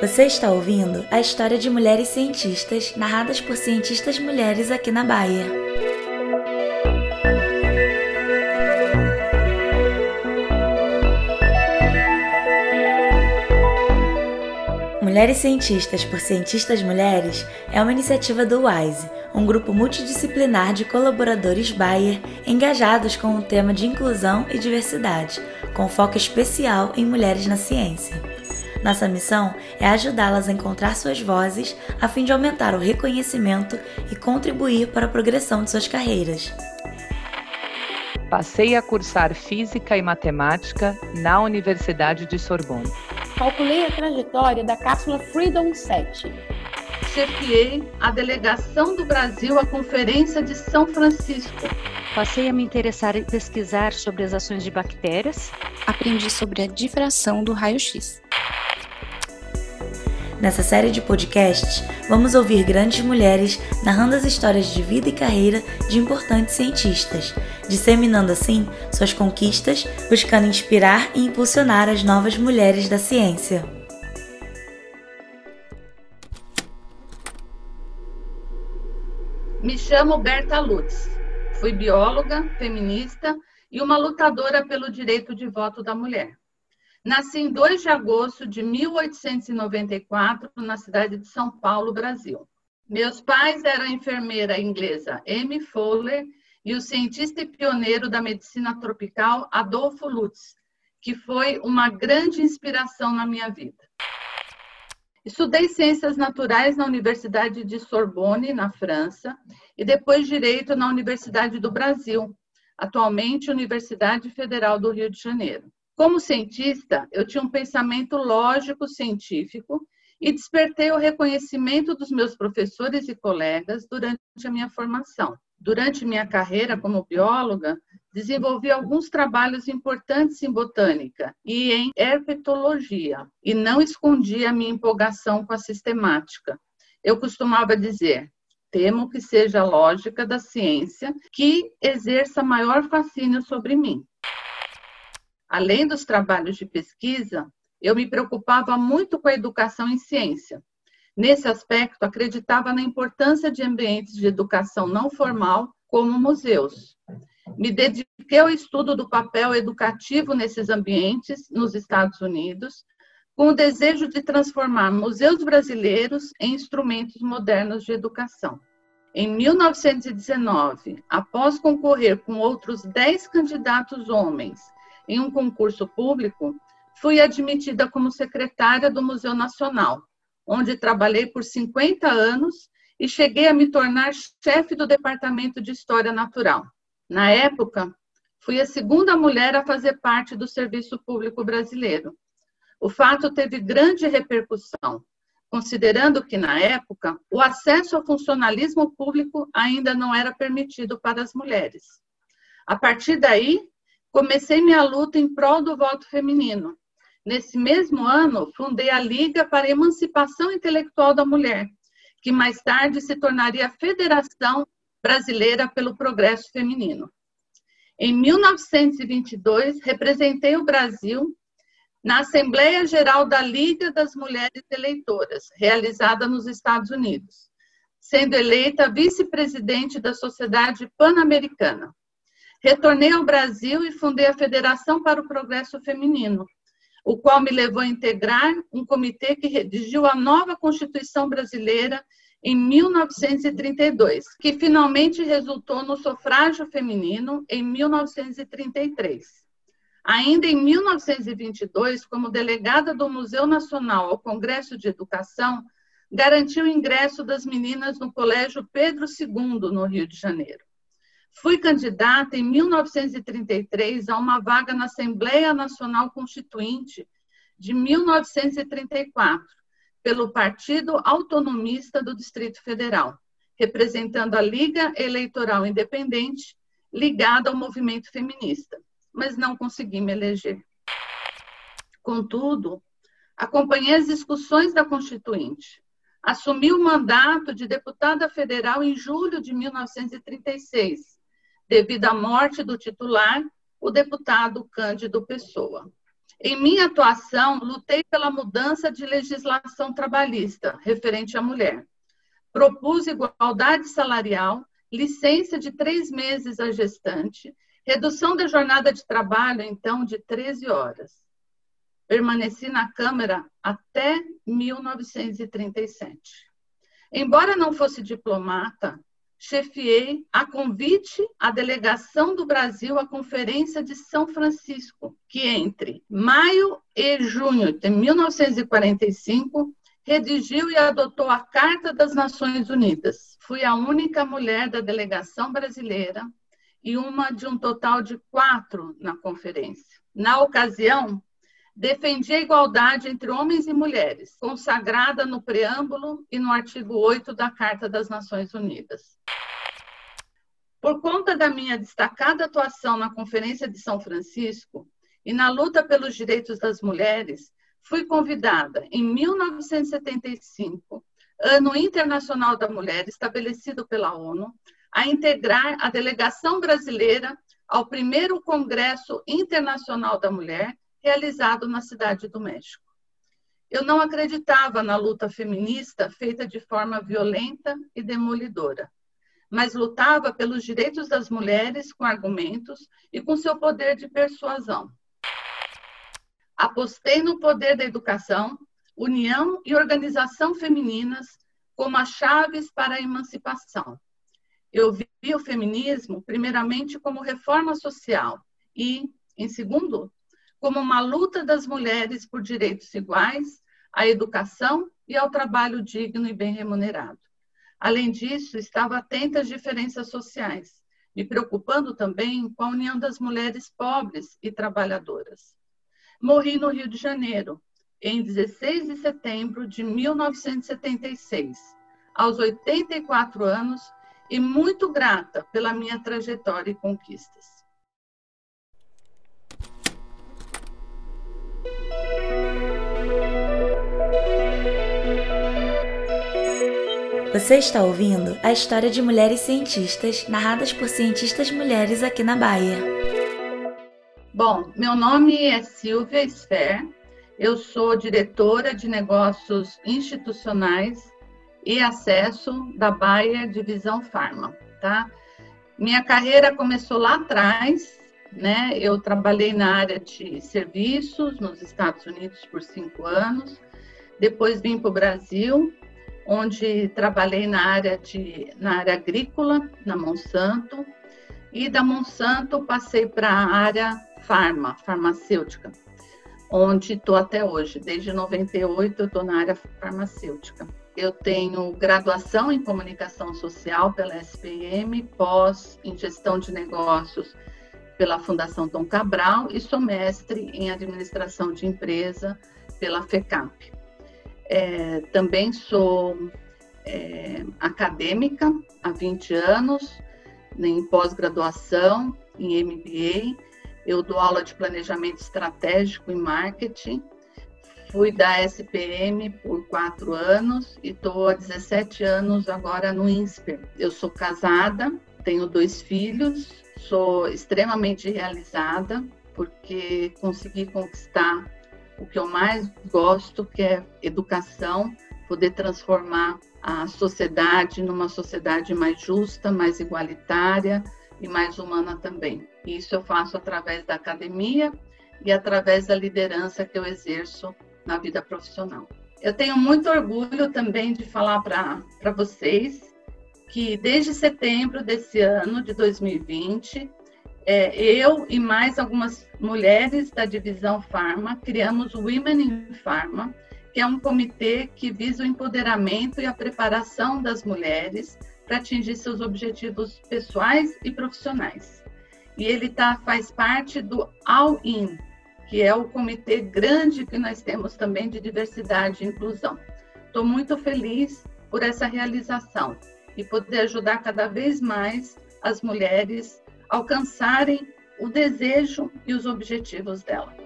Você está ouvindo a história de mulheres cientistas narradas por cientistas mulheres aqui na Bahia. Mulheres Cientistas por Cientistas Mulheres é uma iniciativa do WISE, um grupo multidisciplinar de colaboradores Bayer engajados com o tema de inclusão e diversidade, com foco especial em mulheres na ciência. Nossa missão é ajudá-las a encontrar suas vozes a fim de aumentar o reconhecimento e contribuir para a progressão de suas carreiras. Passei a cursar Física e Matemática na Universidade de Sorbonne calculei a trajetória da cápsula Freedom 7. Chefiei a delegação do Brasil à Conferência de São Francisco. Passei a me interessar em pesquisar sobre as ações de bactérias. Aprendi sobre a difração do raio-x. Nessa série de podcasts, vamos ouvir grandes mulheres narrando as histórias de vida e carreira de importantes cientistas, disseminando assim suas conquistas, buscando inspirar e impulsionar as novas mulheres da ciência. Me chamo Berta Lutz. Fui bióloga, feminista e uma lutadora pelo direito de voto da mulher. Nasci em 2 de agosto de 1894, na cidade de São Paulo, Brasil. Meus pais eram a enfermeira inglesa Amy Fowler e o cientista e pioneiro da medicina tropical Adolfo Lutz, que foi uma grande inspiração na minha vida. Estudei ciências naturais na Universidade de Sorbonne, na França, e depois direito na Universidade do Brasil, atualmente Universidade Federal do Rio de Janeiro. Como cientista, eu tinha um pensamento lógico científico e despertei o reconhecimento dos meus professores e colegas durante a minha formação. Durante minha carreira como bióloga, desenvolvi alguns trabalhos importantes em botânica e em herpetologia, e não escondi a minha empolgação com a sistemática. Eu costumava dizer: temo que seja a lógica da ciência que exerça maior fascínio sobre mim. Além dos trabalhos de pesquisa, eu me preocupava muito com a educação em ciência. Nesse aspecto, acreditava na importância de ambientes de educação não formal, como museus. Me dediquei ao estudo do papel educativo nesses ambientes nos Estados Unidos, com o desejo de transformar museus brasileiros em instrumentos modernos de educação. Em 1919, após concorrer com outros 10 candidatos homens em um concurso público, fui admitida como secretária do Museu Nacional, onde trabalhei por 50 anos e cheguei a me tornar chefe do Departamento de História Natural. Na época, fui a segunda mulher a fazer parte do Serviço Público Brasileiro. O fato teve grande repercussão, considerando que, na época, o acesso ao funcionalismo público ainda não era permitido para as mulheres. A partir daí, comecei minha luta em prol do voto feminino. Nesse mesmo ano, fundei a Liga para a Emancipação Intelectual da Mulher, que mais tarde se tornaria a Federação Brasileira pelo Progresso Feminino. Em 1922, representei o Brasil na Assembleia Geral da Liga das Mulheres Eleitoras, realizada nos Estados Unidos, sendo eleita vice-presidente da Sociedade Pan-Americana. Retornei ao Brasil e fundei a Federação para o Progresso Feminino, o qual me levou a integrar um comitê que redigiu a nova Constituição Brasileira em 1932, que finalmente resultou no sufrágio feminino em 1933. Ainda em 1922, como delegada do Museu Nacional ao Congresso de Educação, garantiu o ingresso das meninas no Colégio Pedro II, no Rio de Janeiro. Fui candidata em 1933 a uma vaga na Assembleia Nacional Constituinte de 1934, pelo Partido Autonomista do Distrito Federal, representando a Liga Eleitoral Independente, ligada ao movimento feminista, mas não consegui me eleger. Contudo, acompanhei as discussões da Constituinte. Assumi o mandato de deputada federal em julho de 1936 devido à morte do titular, o deputado Cândido Pessoa. Em minha atuação, lutei pela mudança de legislação trabalhista referente à mulher. Propus igualdade salarial, licença de três meses à gestante, redução da jornada de trabalho, então, de 13 horas. Permaneci na Câmara até 1937. Embora não fosse diplomata, chefiei a convite à delegação do Brasil à Conferência de São Francisco, que entre maio e junho de 1945 redigiu e adotou a Carta das Nações Unidas. Fui a única mulher da delegação brasileira e uma de um total de quatro na conferência. Na ocasião, defendi a igualdade entre homens e mulheres, consagrada no preâmbulo e no artigo 8 da Carta das Nações Unidas. Por conta da minha destacada atuação na Conferência de São Francisco e na luta pelos direitos das mulheres, fui convidada em 1975, Ano Internacional da Mulher, estabelecido pela ONU, a integrar a delegação brasileira ao primeiro Congresso Internacional da Mulher, realizado na Cidade do México. Eu não acreditava na luta feminista feita de forma violenta e demolidora, mas lutava pelos direitos das mulheres com argumentos e com seu poder de persuasão. Apostei no poder da educação, união e organização femininas como as chaves para a emancipação. Eu vi o feminismo, primeiramente, como reforma social e, em segundo, como uma luta das mulheres por direitos iguais à educação e ao trabalho digno e bem remunerado. Além disso, estava atenta às diferenças sociais, me preocupando também com a união das mulheres pobres e trabalhadoras. Morri no Rio de Janeiro, em 16 de setembro de 1976, aos 84 anos, e muito grata pela minha trajetória e conquistas. Você está ouvindo a história de mulheres cientistas narradas por cientistas mulheres aqui na Bahia. Bom, meu nome é Silvia Sfer, eu sou diretora de negócios institucionais e acesso da Bayer Divisão Farma, tá? Minha carreira começou lá atrás, né? Eu trabalhei na área de serviços nos Estados Unidos por cinco anos, depois vim para o Brasil onde trabalhei na área, de, na área agrícola, na Monsanto, e da Monsanto passei para a área farma, farmacêutica, onde estou até hoje. Desde 98 eu estou na área farmacêutica. Eu tenho graduação em comunicação social pela SPM, pós em gestão de negócios pela Fundação Dom Cabral e sou mestre em administração de empresa pela FECAP. É, também sou é, acadêmica há 20 anos, em pós-graduação, em MBA. Eu dou aula de planejamento estratégico e marketing. Fui da SPM por quatro anos e estou há 17 anos agora no INSPER. Eu sou casada, tenho dois filhos, sou extremamente realizada porque consegui conquistar o que eu mais gosto, que é educação, poder transformar a sociedade numa sociedade mais justa, mais igualitária e mais humana também. Isso eu faço através da academia e através da liderança que eu exerço na vida profissional. Eu tenho muito orgulho também de falar para vocês que desde setembro desse ano, de 2020, é, eu e mais algumas mulheres da divisão Pharma criamos o Women in Pharma, que é um comitê que visa o empoderamento e a preparação das mulheres para atingir seus objetivos pessoais e profissionais. E ele tá, faz parte do All In, que é o comitê grande que nós temos também de diversidade e inclusão. Estou muito feliz por essa realização e poder ajudar cada vez mais as mulheres alcançarem o desejo e os objetivos dela.